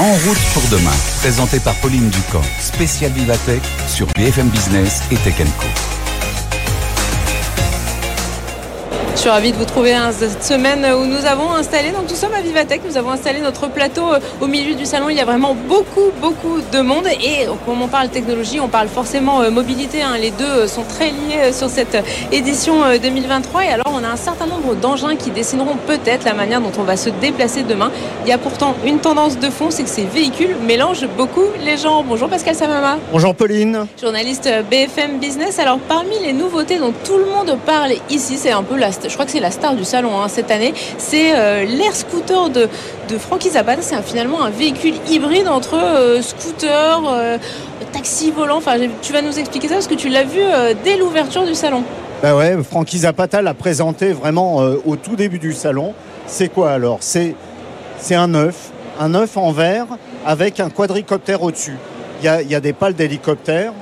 En route pour demain, présenté par Pauline Ducamp, spécial Vivatech sur BFM Business et Tech Co. Je suis ravie de vous trouver cette semaine où nous avons installé, donc nous sommes à Vivatech, nous avons installé notre plateau euh, au milieu du salon. Il y a vraiment beaucoup, beaucoup de monde. Et comme on parle technologie, on parle forcément euh, mobilité. Hein. Les deux euh, sont très liés sur cette édition 2023. Et alors, on a un certain nombre d'engins qui dessineront peut-être la manière dont on va se déplacer demain. Il y a pourtant une tendance de fond, c'est que ces véhicules mélangent beaucoup les gens. Bonjour Pascal Samama. Bonjour Pauline. Journaliste BFM Business. Alors, parmi les nouveautés dont tout le monde parle ici, c'est un peu la je crois que c'est la star du salon hein, cette année, c'est euh, l'air scooter de, de Frankie Zapata. C'est finalement un véhicule hybride entre euh, scooter, euh, taxi volant. Enfin, tu vas nous expliquer ça parce que tu l'as vu dès l'ouverture du salon. Ben ouais, Frankie Zapata l'a présenté vraiment au tout début du salon. C'est quoi alors? C'est un œuf, un œuf en verre avec un quadricoptère au-dessus. Il y a, y a des pales d'hélicoptère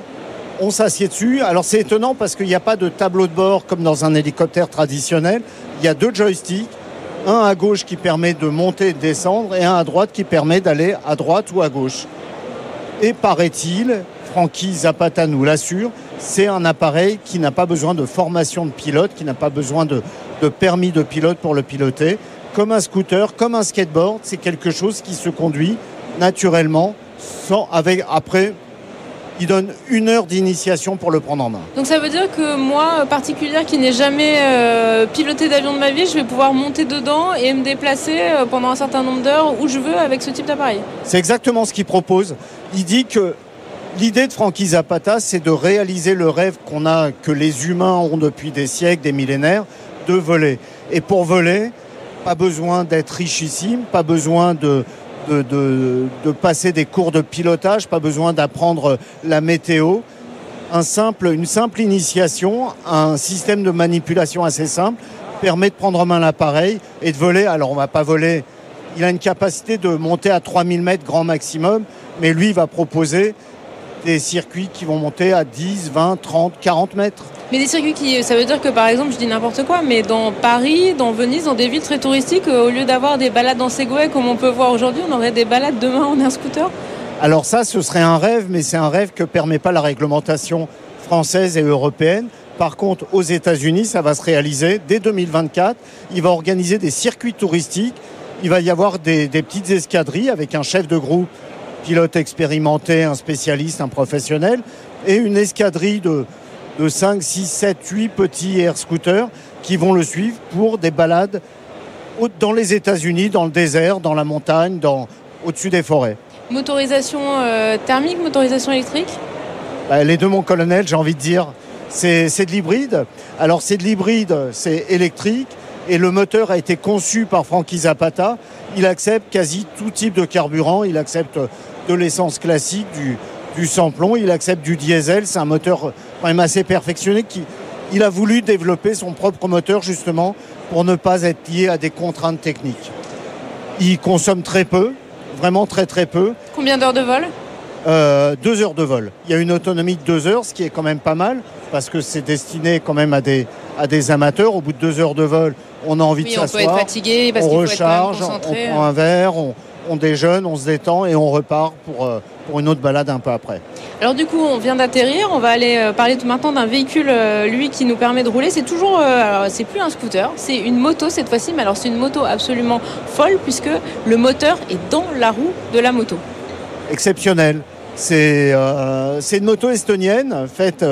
on s'assied dessus. Alors c'est étonnant parce qu'il n'y a pas de tableau de bord comme dans un hélicoptère traditionnel. Il y a deux joysticks, un à gauche qui permet de monter et de descendre et un à droite qui permet d'aller à droite ou à gauche. Et paraît-il, Francky Zapata nous l'assure, c'est un appareil qui n'a pas besoin de formation de pilote, qui n'a pas besoin de, permis de pilote pour le piloter. Comme un scooter, comme un skateboard, c'est quelque chose qui se conduit naturellement, sans, avec, après il donne une heure d'initiation pour le prendre en main. Donc ça veut dire que moi, particulière qui n'ai jamais euh, piloté d'avion de ma vie, je vais pouvoir monter dedans et me déplacer euh, pendant un certain nombre d'heures où je veux avec ce type d'appareil. C'est exactement ce qu'il propose. Il dit que l'idée de Frankie Zapata, c'est de réaliser le rêve qu'on a, que les humains ont depuis des siècles, des millénaires, de voler. Et pour voler, pas besoin d'être richissime, pas besoin de, de, passer des cours de pilotage, pas besoin d'apprendre la météo. Une simple initiation, un système de manipulation assez simple permet de prendre en main l'appareil et de voler. Alors on ne va pas voler, il a une capacité de monter à 3000 mètres grand maximum, mais lui va proposer des circuits qui vont monter à 10, 20, 30, 40 mètres. Mais des circuits qui, ça veut dire que par exemple, je dis n'importe quoi, mais dans Paris, dans Venise, dans des villes très touristiques, euh, au lieu d'avoir des balades en Segway comme on peut voir aujourd'hui, on aurait des balades demain en un scooter Alors ça, ce serait un rêve, mais c'est un rêve que permet pas la réglementation française et européenne. Par contre, aux États-Unis, ça va se réaliser dès 2024. Il va organiser des circuits touristiques. Il va y avoir des, des petites escadrilles avec un chef de groupe, pilote expérimenté, un spécialiste, un professionnel, et une escadrille de, de 5, 6, 7, 8 petits air scooters qui vont le suivre pour des balades dans les États-Unis, dans le désert, dans la montagne, dans, au-dessus des forêts. Motorisation euh, thermique, motorisation électrique? Bah, Les deux, mon colonel, j'ai envie de dire. C'est, c'est de l'hybride. Alors, c'est de l'hybride, c'est électrique. Et le moteur a été conçu par Frankie Zapata. Il accepte quasi tout type de carburant. Il accepte de l'essence classique, du, du sans-plomb, il accepte du diesel. C'est un moteur quand même assez perfectionné. Qui, il a voulu développer son propre moteur justement pour ne pas être lié à des contraintes techniques. Il consomme très peu, vraiment très très peu. Combien d'heures de vol? Euh, Deux heures de vol. Il y a une autonomie de deux heures, ce qui est quand même pas mal, parce que c'est destiné quand même à des, à des amateurs. Au bout de deux heures de vol, on a envie de s'asseoir. On peut être fatigué parce on recharge, on prend un verre, on, on déjeune, on se détend et on repart pour, euh, pour une autre balade un peu après. Alors du coup, on vient d'atterrir, on va aller euh, parler tout maintenant d'un véhicule, euh, lui, qui nous permet de rouler. C'est toujours, alors c'est plus un scooter, c'est une moto cette fois-ci, mais alors c'est une moto absolument folle puisque le moteur est dans la roue de la moto. Exceptionnel. C'est une moto estonienne faite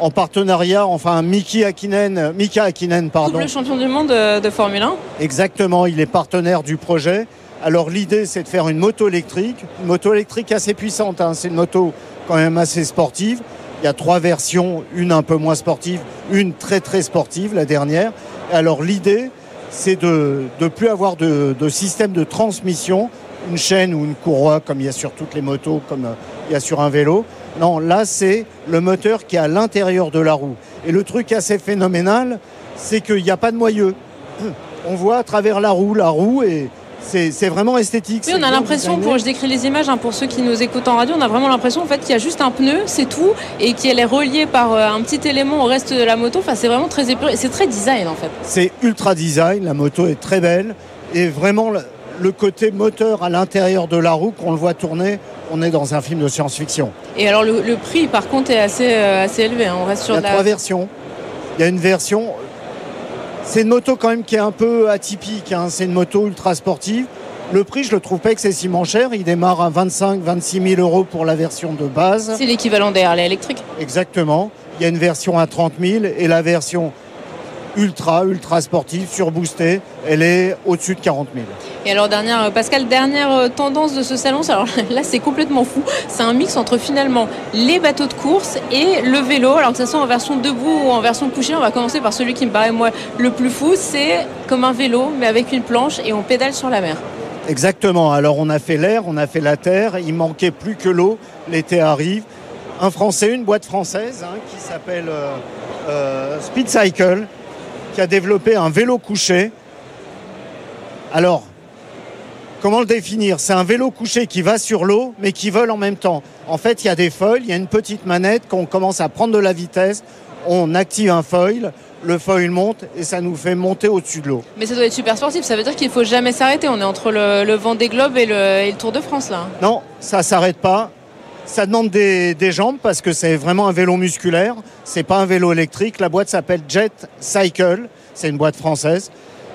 en partenariat, enfin Miki Akinen, Mika Akinen, pardon. Double champion du monde de, de Formule 1. Exactement, il est partenaire du projet. Alors l'idée, c'est de faire une moto électrique, une moto électrique assez puissante. Hein. C'est une moto quand même assez sportive. Il y a trois versions, une un peu moins sportive, une très très sportive, la dernière. Alors l'idée, c'est de ne plus avoir de, système de transmission, une chaîne ou une courroie comme il y a sur toutes les motos, comme euh, il y a sur un vélo. Non, là, c'est le moteur qui est à l'intérieur de la roue. Et le truc assez phénoménal, c'est qu'il n'y a pas de moyeu. On voit à travers la roue, la roue est c'est vraiment esthétique. Oui, on a l'impression, pour je décris les images, hein, pour ceux qui nous écoutent en radio, on a vraiment l'impression en fait qu'il y a juste un pneu, c'est tout, et qu'elle est reliée par euh, un petit élément au reste de la moto. Enfin, c'est vraiment très épuré, c'est très design en fait. C'est ultra design, la moto est très belle, et vraiment le côté moteur à l'intérieur de la roue, qu'on le voit tourner, on est dans un film de science-fiction. Et alors le, le prix par contre est assez, euh, assez élevé, hein. on reste sur Il y a la- trois versions. Il y a une version. C'est une moto quand même qui est un peu atypique. hein. C'est une moto ultra sportive. Le prix, je le trouve pas excessivement cher. Il démarre à 25-26 000 euros pour la version de base. C'est l'équivalent des Harley électriques. Exactement. Il y a une version à 30 000 et la version ultra, ultra sportive, surboostée, elle est au-dessus de 40 000. Et alors dernière, euh, Pascal, dernière euh, tendance de ce salon, alors là c'est complètement fou, c'est un mix entre finalement les bateaux de course et le vélo, alors que ce soit en version debout ou en version couchée, on va commencer par celui qui me paraît moi le plus fou, c'est comme un vélo mais avec une planche et on pédale sur la mer. Exactement. Alors on a fait l'air, on a fait la terre, il manquait plus que l'eau. L'été arrive. Un Français, une boîte française hein, qui s'appelle euh, euh, Speed Cycle, qui a développé un vélo couché. Alors, comment le définir? C'est un vélo couché qui va sur l'eau, mais qui vole en même temps. En fait, il y a des foils, il y a une petite manette, qu'on commence à prendre de la vitesse, on active un foil, le foil monte et ça nous fait monter au-dessus de l'eau. Mais ça doit être super sportif, ça veut dire qu'il faut jamais s'arrêter, on est entre le, le vent des globes et le, et le Tour de France là. Non, ça s'arrête pas. Ça demande des, jambes parce que c'est vraiment un vélo musculaire. C'est pas un vélo électrique. La boîte s'appelle Jet Cycle. C'est une boîte française.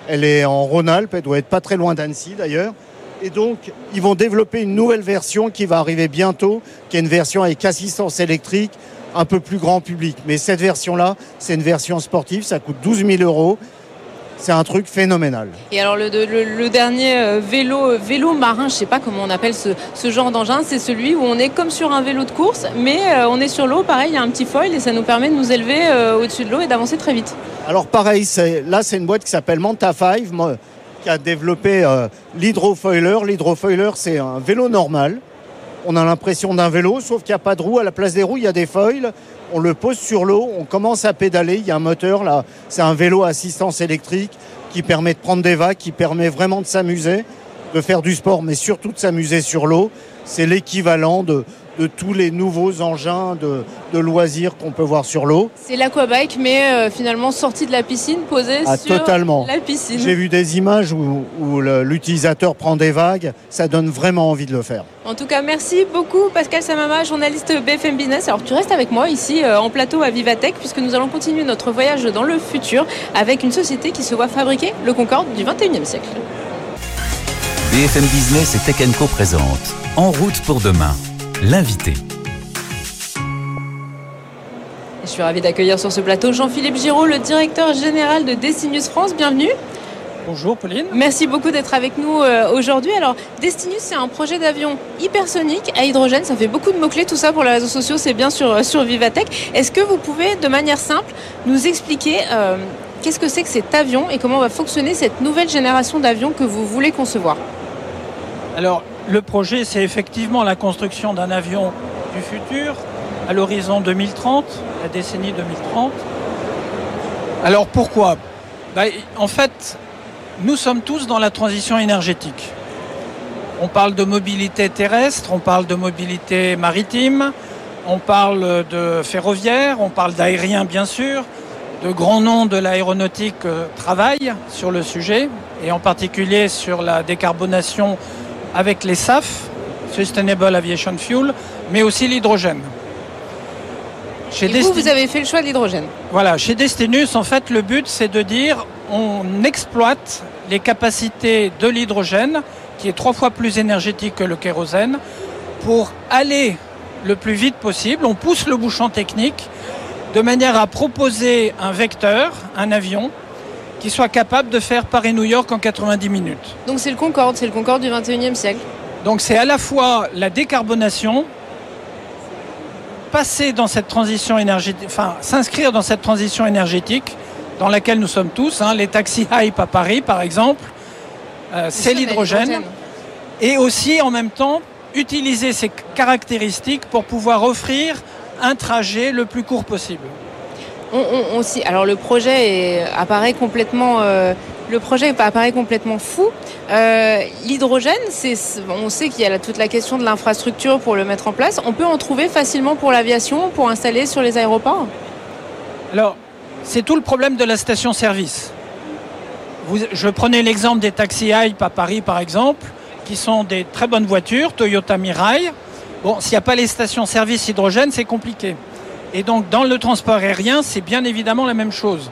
Elle est en Rhône-Alpes. Elle doit être pas très loin d'Annecy d'ailleurs. Et donc, ils vont développer une nouvelle version qui va arriver bientôt, qui est une version avec assistance électrique, un peu plus grand public. Mais cette version-là, c'est une version sportive. Ça coûte 12 000 euros. C'est un truc phénoménal. Et alors le, le- le dernier euh, vélo, vélo marin, je sais pas comment on appelle ce, ce genre d'engin, c'est celui où on est comme sur un vélo de course, mais euh, on est sur l'eau, pareil, il y a un petit foil et ça nous permet de nous élever euh, au-dessus de l'eau et d'avancer très vite. Alors pareil, là c'est une boîte qui s'appelle Manta 5 moi, qui a développé euh, l'hydrofoiler. L'hydrofoiler c'est un vélo normal. On a l'impression d'un vélo, sauf qu'il n'y a pas de roue. À la place des roues, il y a des foils. On le pose sur l'eau, on commence à pédaler. Il y a un moteur là. C'est un vélo à assistance électrique qui permet de prendre des vagues, qui permet vraiment de s'amuser, de faire du sport, mais surtout de s'amuser sur l'eau. C'est l'équivalent de, de tous les nouveaux engins de, de loisirs qu'on peut voir sur l'eau. C'est l'aquabike, mais euh, finalement sorti de la piscine, posé Ah, sur totalement. la piscine. J'ai vu des images où, l'utilisateur prend des vagues, ça donne vraiment envie de le faire. En tout cas, merci beaucoup Pascal Samama, journaliste BFM Business. Alors tu restes avec moi ici euh, en plateau à Vivatech puisque nous allons continuer notre voyage dans le futur avec une société qui se voit fabriquer le Concorde du 21e siècle. BFM Business et Tech Co présente En route pour demain, l'invité. Je suis ravie d'accueillir sur ce plateau Jean-Philippe Giraud, le directeur général de Destinus France. Bienvenue. Bonjour Pauline. Merci beaucoup d'être avec nous euh, aujourd'hui. Alors, Destinus, c'est un projet d'avion hypersonique à hydrogène. Ça fait beaucoup de mots-clés, tout ça pour les réseaux sociaux, c'est bien sur, euh, sur Vivatech. Est-ce que vous pouvez, de manière simple, nous expliquer euh, qu'est-ce que c'est que cet avion et comment va fonctionner cette nouvelle génération d'avions que vous voulez concevoir? Alors le projet c'est effectivement la construction d'un avion du futur à l'horizon 2030, la décennie 2030. Alors pourquoi? Bah, En fait, nous sommes tous dans la transition énergétique. On parle de mobilité terrestre, on parle de mobilité maritime, on parle de ferroviaire, on parle d'aérien bien sûr. De grands noms de l'aéronautique euh, travaillent sur le sujet et en particulier sur la décarbonation avec les SAF, Sustainable Aviation Fuel, mais aussi l'hydrogène. Chez Et vous, vous avez fait le choix de l'hydrogène. voilà, chez Destinus, en fait, le but, c'est de dire on exploite les capacités de l'hydrogène, qui est trois fois plus énergétique que le kérosène, pour aller le plus vite possible. On pousse le bouchon technique de manière à proposer un vecteur, un avion, qui soit capable de faire Paris-New York en 90 minutes. Donc c'est le Concorde, c'est le Concorde du 21e siècle. Donc c'est à la fois la décarbonation, passer dans cette transition énergétique, enfin s'inscrire dans cette transition énergétique dans laquelle nous sommes tous, hein, les taxis hype à Paris par exemple, euh, c'est l'hydrogène, et aussi en même temps utiliser ces caractéristiques pour pouvoir offrir un trajet le plus court possible. Alors le projet est- apparaît complètement, euh, apparaît complètement fou. Euh, L'hydrogène, on sait qu'il y a toute la question de l'infrastructure pour le mettre en place. On peut en trouver facilement pour l'aviation, pour installer sur les aéroports? Alors, c'est tout le problème de la station-service. je prenais l'exemple des taxis Hype à Paris, par exemple, qui sont des très bonnes voitures, Toyota Mirai. Bon, s'il n'y a pas les stations-service hydrogène, c'est compliqué. Et donc, dans le transport aérien, c'est bien évidemment la même chose.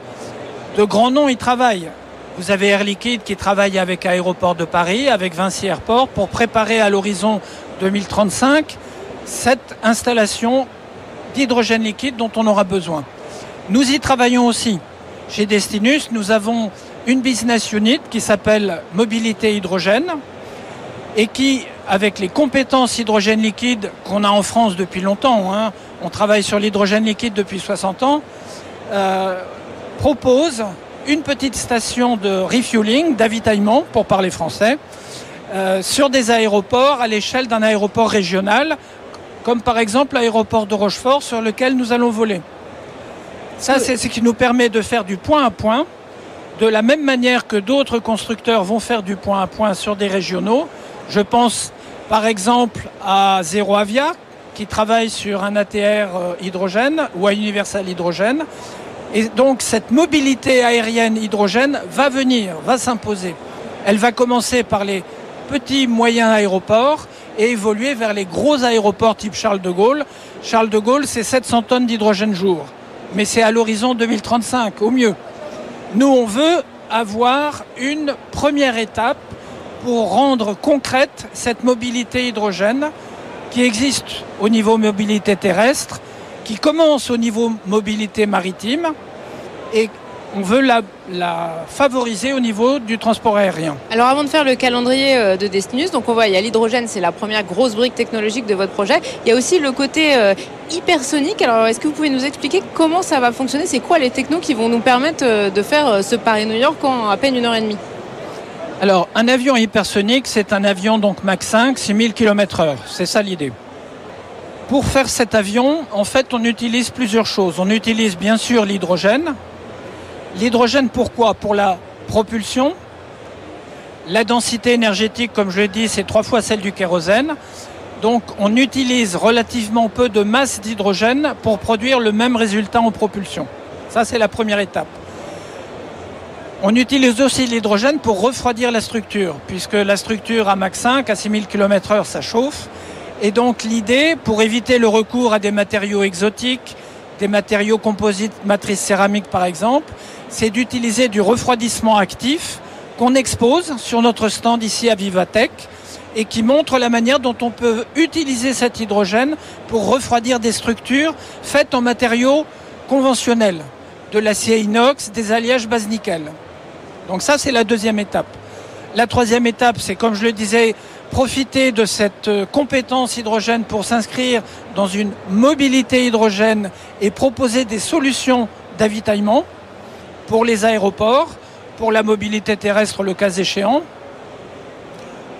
De grands noms y travaillent. Vous avez Air Liquide qui travaille avec Aéroport de Paris, avec Vinci Airport, pour préparer à l'horizon 2035 cette installation d'hydrogène liquide dont on aura besoin. Nous y travaillons aussi. Chez Destinus, nous avons une business unit qui s'appelle Mobilité Hydrogène et qui, avec les compétences hydrogène liquide qu'on a en France depuis longtemps, hein, on travaille sur l'hydrogène liquide depuis 60 ans, euh, propose une petite station de refueling, d'avitaillement, pour parler français, euh, sur des aéroports à l'échelle d'un aéroport régional, comme par exemple l'aéroport de Rochefort sur lequel nous allons voler. Ça, c'est ce qui nous permet de faire du point à point, de la même manière que d'autres constructeurs vont faire du point à point sur des régionaux. Je pense par exemple à Zero Avia, qui travaille sur un ATR euh, hydrogène ou à Universal Hydrogène. Et donc cette mobilité aérienne hydrogène va venir, va s'imposer. Elle va commencer par les petits moyens aéroports et évoluer vers les gros aéroports type Charles de Gaulle. Charles de Gaulle, c'est 700 tonnes d'hydrogène jour. Mais c'est à l'horizon 2035, au mieux. Nous, on veut avoir une première étape pour rendre concrète cette mobilité hydrogène qui existe au niveau mobilité terrestre, qui commence au niveau mobilité maritime et on veut la, favoriser au niveau du transport aérien. Alors avant de faire le calendrier euh, de Destinus, donc on voit il y a l'hydrogène, c'est la première grosse brique technologique de votre projet. Il y a aussi le côté euh, hypersonique. Alors est-ce que vous pouvez nous expliquer comment ça va fonctionner? C'est quoi les technos qui vont nous permettre euh, de faire ce Paris-New York en à peine une heure et demie? Alors, un avion hypersonique, c'est un avion donc Mach 5, 6000 km/h. C'est ça l'idée. Pour faire cet avion, en fait, on utilise plusieurs choses. On utilise bien sûr l'hydrogène, L'hydrogène, pourquoi? Pour la propulsion. La densité énergétique, comme je l'ai dit, c'est trois fois celle du kérosène. Donc on utilise relativement peu de masse d'hydrogène pour produire le même résultat en propulsion. Ça, c'est la première étape. On utilise aussi l'hydrogène pour refroidir la structure, puisque la structure à Mach 5, à 6000 km/h, ça chauffe. Et donc l'idée, pour éviter le recours à des matériaux exotiques, des matériaux composites matrice céramique par exemple, c'est d'utiliser du refroidissement actif qu'on expose sur notre stand ici à Vivatech et qui montre la manière dont on peut utiliser cet hydrogène pour refroidir des structures faites en matériaux conventionnels, de l'acier inox, des alliages base nickel. Donc ça, c'est la deuxième étape. La troisième étape, c'est comme je le disais, profiter de cette compétence hydrogène pour s'inscrire dans une mobilité hydrogène et proposer des solutions d'avitaillement pour les aéroports, pour la mobilité terrestre le cas échéant.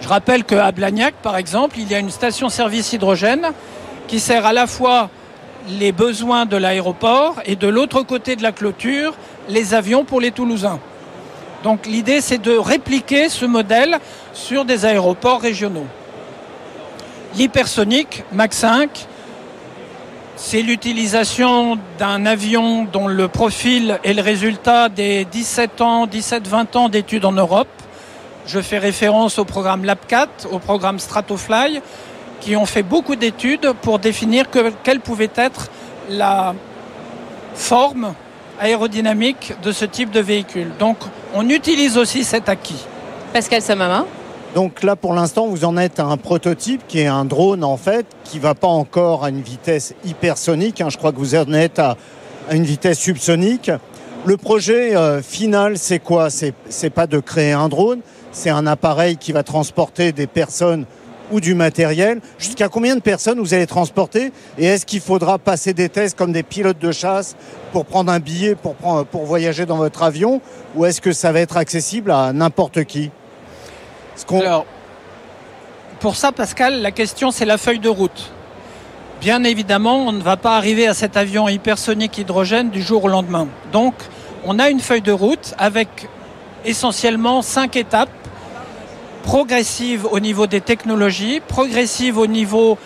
Je rappelle qu'à Blagnac, par exemple, il y a une station-service hydrogène qui sert à la fois les besoins de l'aéroport et de l'autre côté de la clôture, les avions pour les Toulousains. Donc l'idée, c'est de répliquer ce modèle sur des aéroports régionaux. L'hypersonique Mach 5, c'est l'utilisation d'un avion dont le profil est le résultat des 17 ans, 17-20 ans d'études en Europe. Je fais référence au programme LabCat, au programme Stratofly, qui ont fait beaucoup d'études pour définir quelle pouvait être la forme aérodynamique de ce type de véhicule. On utilise aussi cet acquis. Pascal Samama donc là, pour l'instant, vous en êtes à un prototype qui est un drone, en fait, qui va pas encore à une vitesse hypersonique. Hein. Je crois que vous en êtes à, une vitesse subsonique. Le projet euh, final, c'est quoi? C'est pas de créer un drone, c'est un appareil qui va transporter des personnes ou du matériel. Jusqu'à combien de personnes vous allez transporter Et est-ce qu'il faudra passer des tests comme des pilotes de chasse pour prendre un billet pour, pour voyager dans votre avion Ou est-ce que ça va être accessible à n'importe qui? Alors, pour ça, Pascal, la question, c'est la feuille de route. Bien évidemment, on ne va pas arriver à cet avion hypersonique hydrogène du jour au lendemain. Donc, on a une feuille de route avec essentiellement cinq étapes progressives au niveau des technologies, progressives au niveau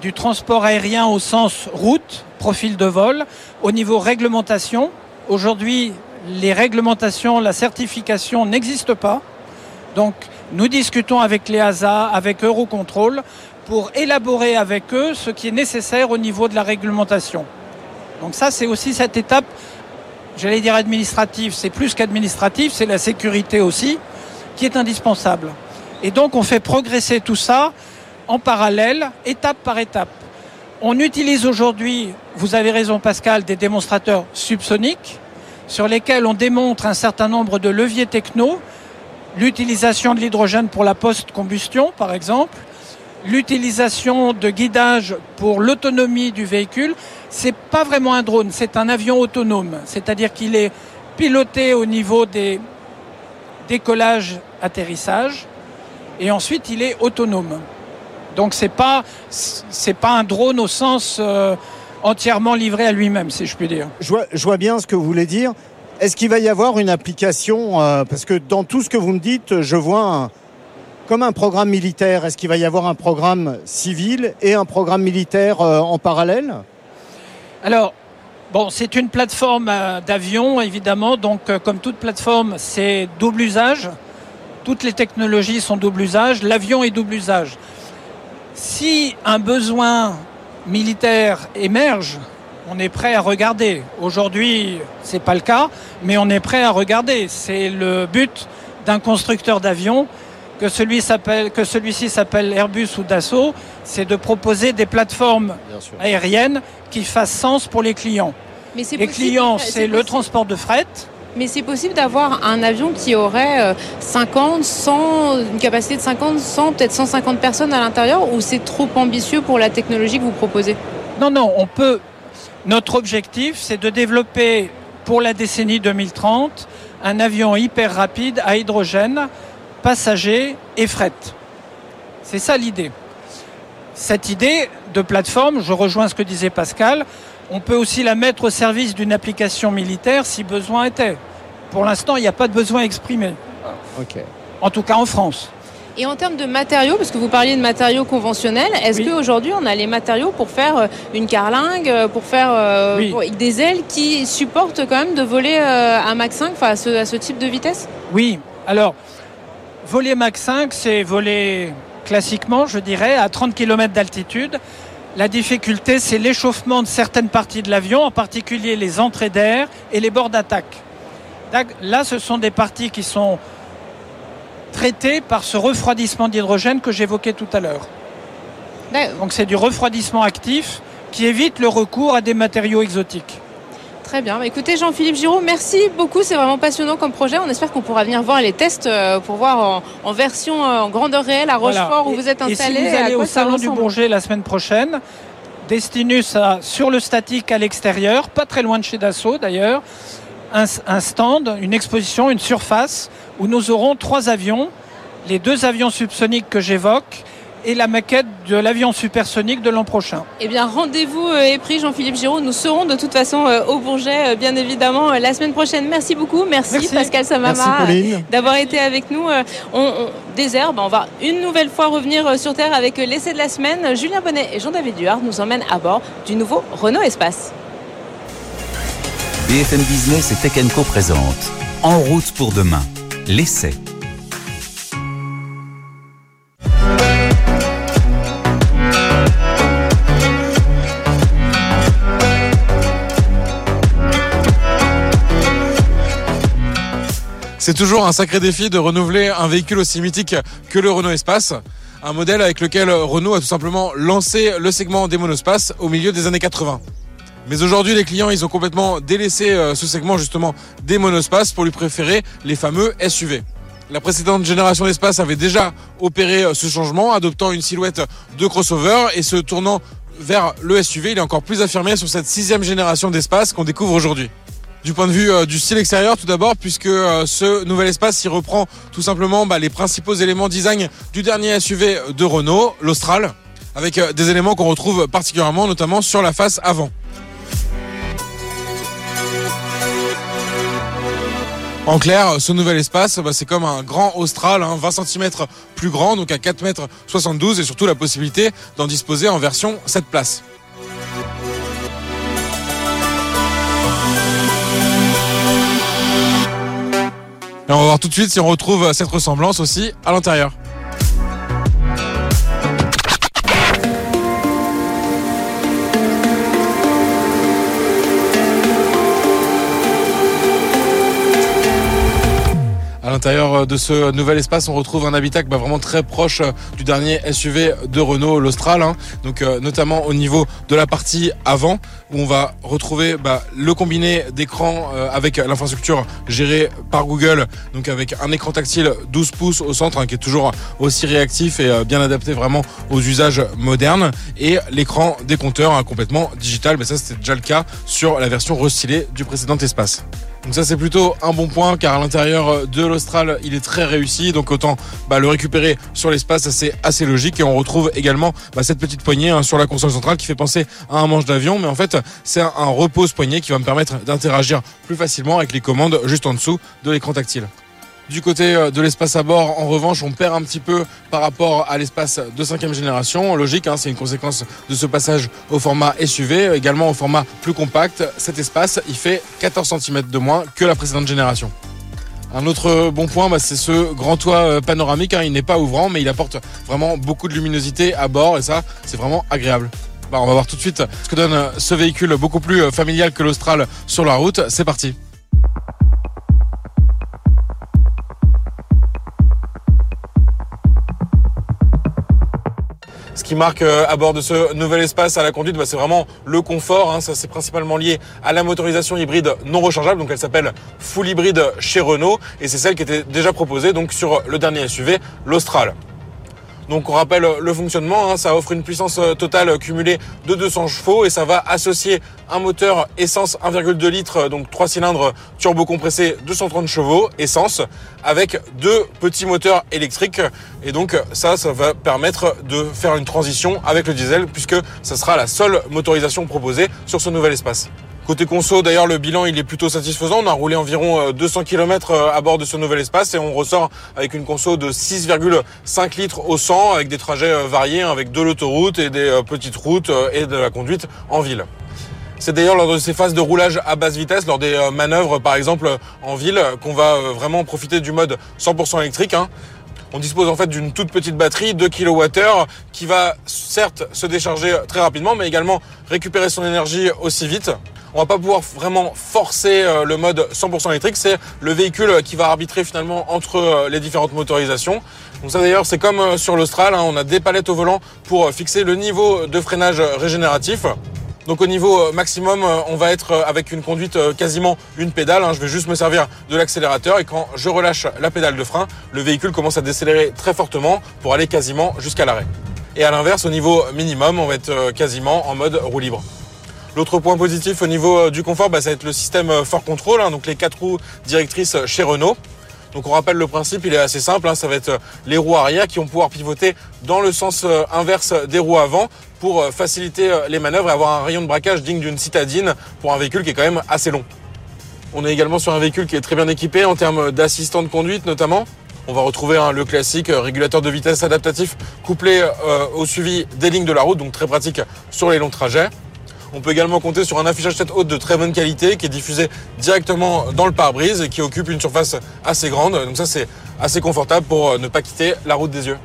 du transport aérien au sens route, profil de vol, au niveau réglementation. Aujourd'hui, les réglementations, la certification n'existent pas. Donc nous discutons avec les ASA, avec Eurocontrol, pour élaborer avec eux ce qui est nécessaire au niveau de la réglementation. Donc ça, c'est aussi cette étape, j'allais dire administrative, c'est plus qu'administratif, c'est la sécurité aussi, qui est indispensable. Et donc on fait progresser tout ça en parallèle, étape par étape. On utilise aujourd'hui, vous avez raison Pascal, des démonstrateurs subsoniques sur lesquels on démontre un certain nombre de leviers techno, l'utilisation de l'hydrogène pour la post-combustion par exemple, l'utilisation de guidage pour l'autonomie du véhicule. C'est pas vraiment un drone, c'est un avion autonome, c'est-à-dire qu'il est piloté au niveau des décollages, atterrissages, et ensuite il est autonome. Donc c'est pas c'est pas un drone au sens euh, entièrement livré à lui-même, si je puis dire. Je vois, je vois, bien ce que vous voulez dire. Est-ce qu'il va y avoir une application euh, Parce que dans tout ce que vous me dites, je vois un, comme un programme militaire. Est-ce qu'il va y avoir un programme civil et un programme militaire euh, en parallèle? Alors, c'est une plateforme euh, d'avion, évidemment. Donc, euh, comme toute plateforme, c'est double usage. Toutes les technologies sont double usage. L'avion est double usage. Si un besoin militaire émerge, on est prêt à regarder. Aujourd'hui, c'est pas le cas, mais on est prêt à regarder. C'est le but d'un constructeur d'avion, que celui s'appelle, que celui-ci s'appelle Airbus ou Dassault, c'est de proposer des plateformes aériennes qui fassssent sens pour les clients. Mais Les possible- clients, c'est c'est le transport de fret. Mais c'est possible d'avoir un avion qui aurait euh, 50, 100, une capacité de 50, 100, peut-être 150 personnes à l'intérieur ou c'est trop ambitieux pour la technologie que vous proposez? Non, non, on peut. Notre objectif, c'est de développer pour la décennie 2030 un avion hyper rapide à hydrogène, passager et fret. C'est ça l'idée. Cette idée de plateforme, je rejoins ce que disait Pascal, on peut aussi la mettre au service d'une application militaire si besoin était. Pour l'instant, il n'y a pas de besoin exprimé, Ok. en tout cas en France. Et en termes de matériaux, parce que vous parliez de matériaux conventionnels, est-ce Oui. qu'aujourd'hui on a les matériaux pour faire euh, une carlingue, euh, pour faire euh, Oui. pour- avec des ailes qui supportent quand même de voler euh, à Mach 5, enfin à ce, à ce type de vitesse? Oui, alors, voler Mach 5, c'est voler classiquement, je dirais, à 30 km d'altitude. La difficulté, c'est l'échauffement de certaines parties de l'avion, en particulier les entrées d'air et les bords d'attaque. Là, ce sont des parties qui sont traitées par ce refroidissement d'hydrogène que j'évoquais tout à l'heure. D'accord. Donc c'est du refroidissement actif qui évite le recours à des matériaux exotiques. Très bien. Bah, Écoutez, Jean-Philippe Giraud, merci beaucoup. C'est vraiment passionnant comme projet. On espère qu'on pourra venir voir les tests euh, pour voir en, en version euh, en grandeur réelle à Rochefort Voilà. où vous êtes installé. Et si vous allez au salon du. Bourget la semaine prochaine, Destinus a sur le statique à l'extérieur, pas très loin de chez Dassault d'ailleurs, un, un stand, une exposition, une surface où nous aurons trois avions, les deux avions subsoniques que j'évoque et la maquette de l'avion supersonique de l'an prochain. Eh bien, rendez-vous euh, est pris, Jean-Philippe Giraud. Nous serons de toute façon euh, au Bourget, euh, bien évidemment, la semaine prochaine. Merci beaucoup. Merci, Merci. Pascal Samama. Merci Pauline. d'avoir été avec nous. On, on désherbe, on va une nouvelle fois revenir sur Terre avec l'essai de la semaine. Julien Bonnet et Jean-David Duhard nous emmènent à bord du nouveau Renault Espace. BFM Business et Tech Co présente En route pour demain, l'essai. C'est toujours un sacré défi de renouveler un véhicule aussi mythique que le Renault Espace. Un modèle avec lequel Renault a tout simplement lancé le segment des monospaces au milieu des années 80. Mais aujourd'hui, les clients, ils ont complètement délaissé euh, ce segment justement des monospaces pour lui préférer les fameux SUV. La précédente génération d'Espace avait déjà opéré euh, ce changement, adoptant une silhouette de crossover et se tournant vers le SUV. Il est encore plus affirmé sur cette sixième génération d'Espace qu'on découvre aujourd'hui. Du point de vue euh, du style extérieur, tout d'abord, puisque euh, ce nouvel espace il reprend tout simplement bah, les principaux éléments design du dernier SUV de Renault, l'Austral, avec euh, des éléments qu'on retrouve particulièrement, notamment sur la face avant. En clair, ce nouvel espace, bah, c'est comme un grand Austral, hein, 20 cm plus grand, donc à 4 mètres 72, et surtout la possibilité d'en disposer en version 7 places. Et on va voir tout de suite si on retrouve cette ressemblance aussi à l'intérieur. À l'intérieur de ce nouvel espace, on retrouve un habitacle vraiment très proche euh, du dernier SUV de Renault, l'Austral. Hein. Euh, notamment au niveau de la partie avant, où on va retrouver bah, le combiné d'écran euh, avec l'infrastructure gérée par Google, donc avec un écran tactile 12 pouces au centre, hein, qui est toujours aussi réactif et bien adapté vraiment aux usages modernes, et l'écran des compteurs hein, complètement digital. Mais ça, c'était déjà le cas sur la version restylée du précédent espace. Donc ça c'est plutôt un bon point car à l'intérieur de l'Austral il est très réussi. Donc autant bah, le récupérer sur l'espace c'est assez logique. Et on retrouve également bah, cette petite poignée hein, sur la console centrale qui fait penser à un manche d'avion. Mais en fait c'est un, repose poignée qui va me permettre d'interagir plus facilement avec les commandes juste en dessous de l'écran tactile. Du côté euh, de l'espace à bord, en revanche, on perd un petit peu par rapport à l'espace de cinquième génération. Logique, hein, c'est une conséquence de ce passage au format SUV, également au format plus compact. Cet espace, il fait 14 cm de moins que la précédente génération. Un autre bon point, bah, c'est ce grand toit euh, panoramique. Hein. Il n'est pas ouvrant, mais il apporte vraiment beaucoup de luminosité à bord et ça, c'est vraiment agréable. Bah, on va voir tout de suite ce que donne ce véhicule beaucoup plus familial que l'Austral sur la route. C'est parti. Qui marque euh, à bord de ce nouvel espace à la conduite, bah, c'est vraiment le confort. Hein. Ça, c'est principalement lié à la motorisation hybride non rechargeable. Donc, elle s'appelle Full Hybride chez Renault et c'est celle qui était déjà proposée sur le dernier SUV, l'Austral. Donc on rappelle le fonctionnement, hein, ça offre une puissance euh, totale cumulée de 200 chevaux et ça va associer un moteur essence 1,2 litres, donc 3 cylindres turbo compressé 230 chevaux essence avec deux petits moteurs électriques et donc ça, ça va permettre de faire une transition avec le diesel puisque ça sera la seule motorisation proposée sur ce nouvel espace. Côté conso, d'ailleurs, le bilan il est plutôt satisfaisant. On a roulé environ 200 euh, km euh, à bord de ce nouvel espace et on ressort avec une conso de 6,5 litres au 100 avec des trajets euh, variés, hein, avec de l'autoroute et des petites routes et de la conduite en ville. C'est d'ailleurs lors de ces phases de roulage à basse vitesse, lors des manœuvres par exemple en ville, qu'on va vraiment profiter du mode 100% électrique. Hein. On dispose en fait d'une toute petite batterie, 2 kWh, qui va certes se décharger très rapidement, mais également récupérer son énergie aussi vite on va pas pouvoir vraiment forcer euh, le mode 100% électrique. C'est le véhicule qui va arbitrer finalement entre euh, les différentes motorisations. Donc ça d'ailleurs c'est comme euh, sur l'Austral, hein. on a des palettes au volant pour fixer le niveau de freinage régénératif. Donc au niveau maximum, on va être avec une conduite quasiment une pédale. Hein. Je vais juste me servir de l'accélérateur et quand je relâche la pédale de frein, le véhicule commence à décélérer très fortement pour aller quasiment jusqu'à l'arrêt. Et à l'inverse, au niveau minimum, on va être quasiment en mode roue libre. L'autre point positif au niveau euh, du confort, bah, ça va être le système euh, Fort Control, hein, donc les quatre roues directrices euh, chez Renault. Donc on rappelle le principe, il est assez simple, hein, ça va être les roues arrière qui vont pouvoir pivoter dans le sens inverse des roues avant pour faciliter les manœuvres et avoir un rayon de braquage digne d'une citadine pour un véhicule qui est quand même assez long. On est également sur un véhicule qui est très bien équipé en termes d'assistant de conduite notamment. On va retrouver hein, le classique régulateur de vitesse adaptatif couplé au suivi des lignes de la route, donc très pratique sur les longs trajets. On peut également compter sur un affichage tête haute de très bonne qualité qui est diffusé directement dans le pare-brise et qui occupe une surface assez grande. Donc ça c'est assez confortable pour euh, ne pas quitter la route des yeux.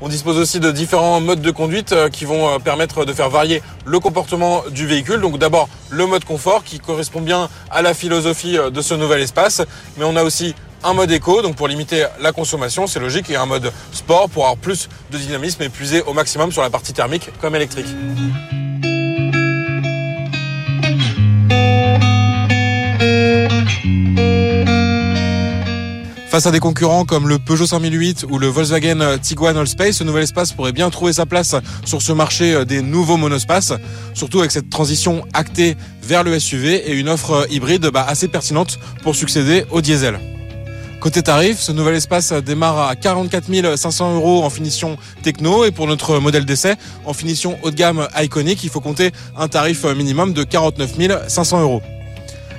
On dispose aussi de différents modes de conduite euh, qui vont euh, permettre de faire varier le comportement du véhicule. Donc d'abord le mode confort qui correspond bien à la philosophie de ce nouvel espace. Mais on a aussi un mode éco, donc pour limiter la consommation, c'est logique, et un mode sport pour avoir plus de dynamisme et puiser au maximum sur la partie thermique comme électrique. Face à des concurrents comme le Peugeot 5008 ou le Volkswagen Tiguan Allspace, ce nouvel espace pourrait bien trouver sa place sur ce marché des nouveaux monospaces, surtout avec cette transition actée vers le SUV et une offre hybride bah, assez pertinente pour succéder au diesel. Côté tarif, ce nouvel espace démarre à 44 500 euros en finition techno et pour notre modèle d'essai, en finition haut de gamme iconique, il faut compter un tarif minimum de 49 500 euros.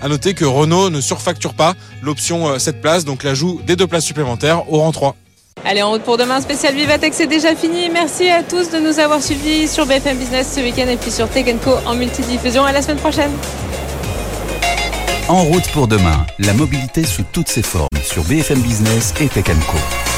À noter que Renault ne surfacture pas l'option 7 euh, places, donc l'ajout des deux places supplémentaires au rang 3. Allez, en route pour demain, spécial Vivatech, c'est déjà fini. Merci à tous de nous avoir suivis sur BFM Business ce week-end et puis sur Tech Co en multidiffusion. À la semaine prochaine. En route pour demain, la mobilité sous toutes ses formes sur BFM Business et Tech Co.